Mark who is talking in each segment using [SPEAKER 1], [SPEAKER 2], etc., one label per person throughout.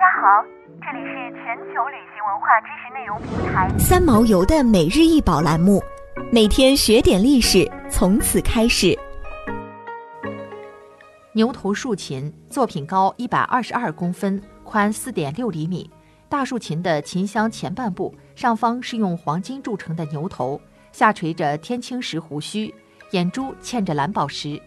[SPEAKER 1] 家好，这里是全球旅行文化知识内容平台
[SPEAKER 2] 三毛游的每日一宝栏目，每天学点历史，从此开始。
[SPEAKER 3] 牛头竖琴作品高一百二十二公分，宽四点六厘米。大竖琴的琴箱前半部上方是用黄金铸成的牛头，下垂着天青石胡须，眼珠嵌着蓝宝石。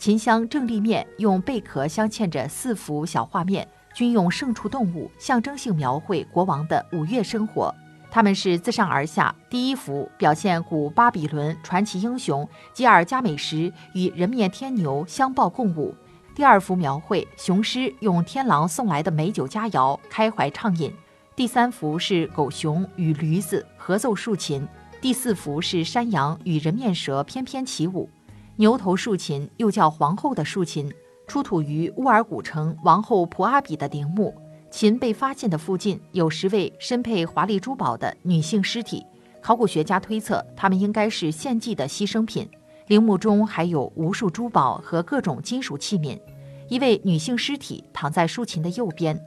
[SPEAKER 3] 琴箱正立面用贝壳镶嵌着四幅小画面。均用牲畜动物象征性描绘国王的五月生活。他们是自上而下。第一幅表现古巴比伦传奇英雄吉尔加美什与人面天牛相抱共舞；第二幅描绘雄狮用天狼送来的美酒佳肴开怀畅饮；第三幅是狗熊与驴子合奏竖琴；第四幅是山羊与人面蛇翩翩起舞。牛头竖琴又叫皇后的竖琴。出土于乌尔古城王后普阿比的陵墓，琴被发现的附近有十位身佩华丽珠宝的女性尸体，考古学家推测她们应该是献祭的牺牲品。陵墓中还有无数珠宝和各种金属器皿。一位女性尸体躺在竖琴的右边。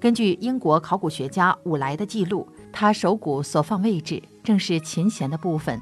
[SPEAKER 3] 根据英国考古学家伍莱的记录，她手骨所放位置正是琴弦的部分。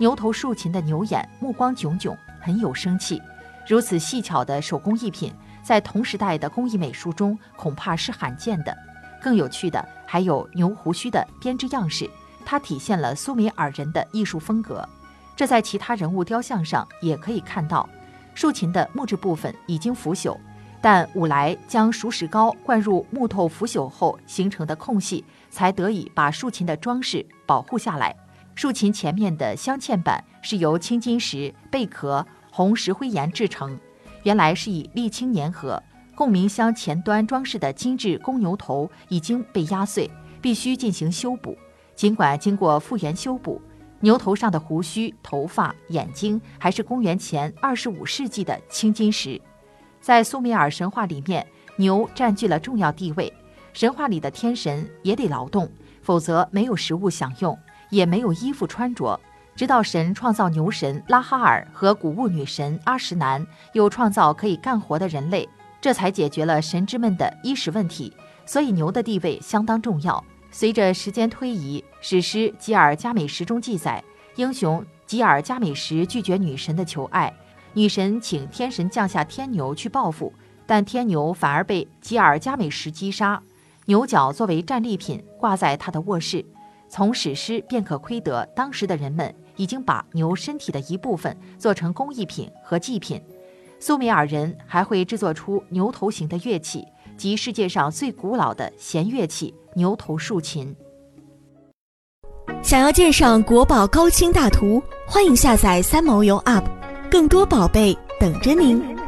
[SPEAKER 3] 牛头竖琴的牛眼目光炯炯，很有生气。如此细巧的手工艺品，在同时代的工艺美术中恐怕是罕见的。更有趣的还有牛胡须的编织样式，它体现了苏美尔人的艺术风格。这在其他人物雕像上也可以看到。竖琴的木质部分已经腐朽，但伍莱将熟石膏灌入木头腐朽后形成的空隙，才得以把竖琴的装饰保护下来。竖琴前面的镶嵌板是由青金石、贝壳。红石灰岩制成，原来是以沥青粘合。共鸣箱前端装饰的精致公牛头已经被压碎，必须进行修补。尽管经过复原修补，牛头上的胡须、头发、眼睛还是公元前二十五世纪的青金石。在苏美尔神话里面，牛占据了重要地位。神话里的天神也得劳动，否则没有食物享用，也没有衣服穿着。直到神创造牛神拉哈尔和谷物女神阿什南，又创造可以干活的人类，这才解决了神之们的衣食问题。所以牛的地位相当重要。随着时间推移，史诗《吉尔加美什》中记载，英雄吉尔加美什拒绝女神的求爱，女神请天神降下天牛去报复，但天牛反而被吉尔加美什击杀，牛角作为战利品挂在他的卧室。从史诗便可窥得，当时的人们已经把牛身体的一部分做成工艺品和祭品。苏美尔人还会制作出牛头形的乐器，即世界上最古老的弦乐器——牛头竖琴。
[SPEAKER 2] 想要鉴赏国宝高清大图，欢迎下载三毛游 App，更多宝贝等着您。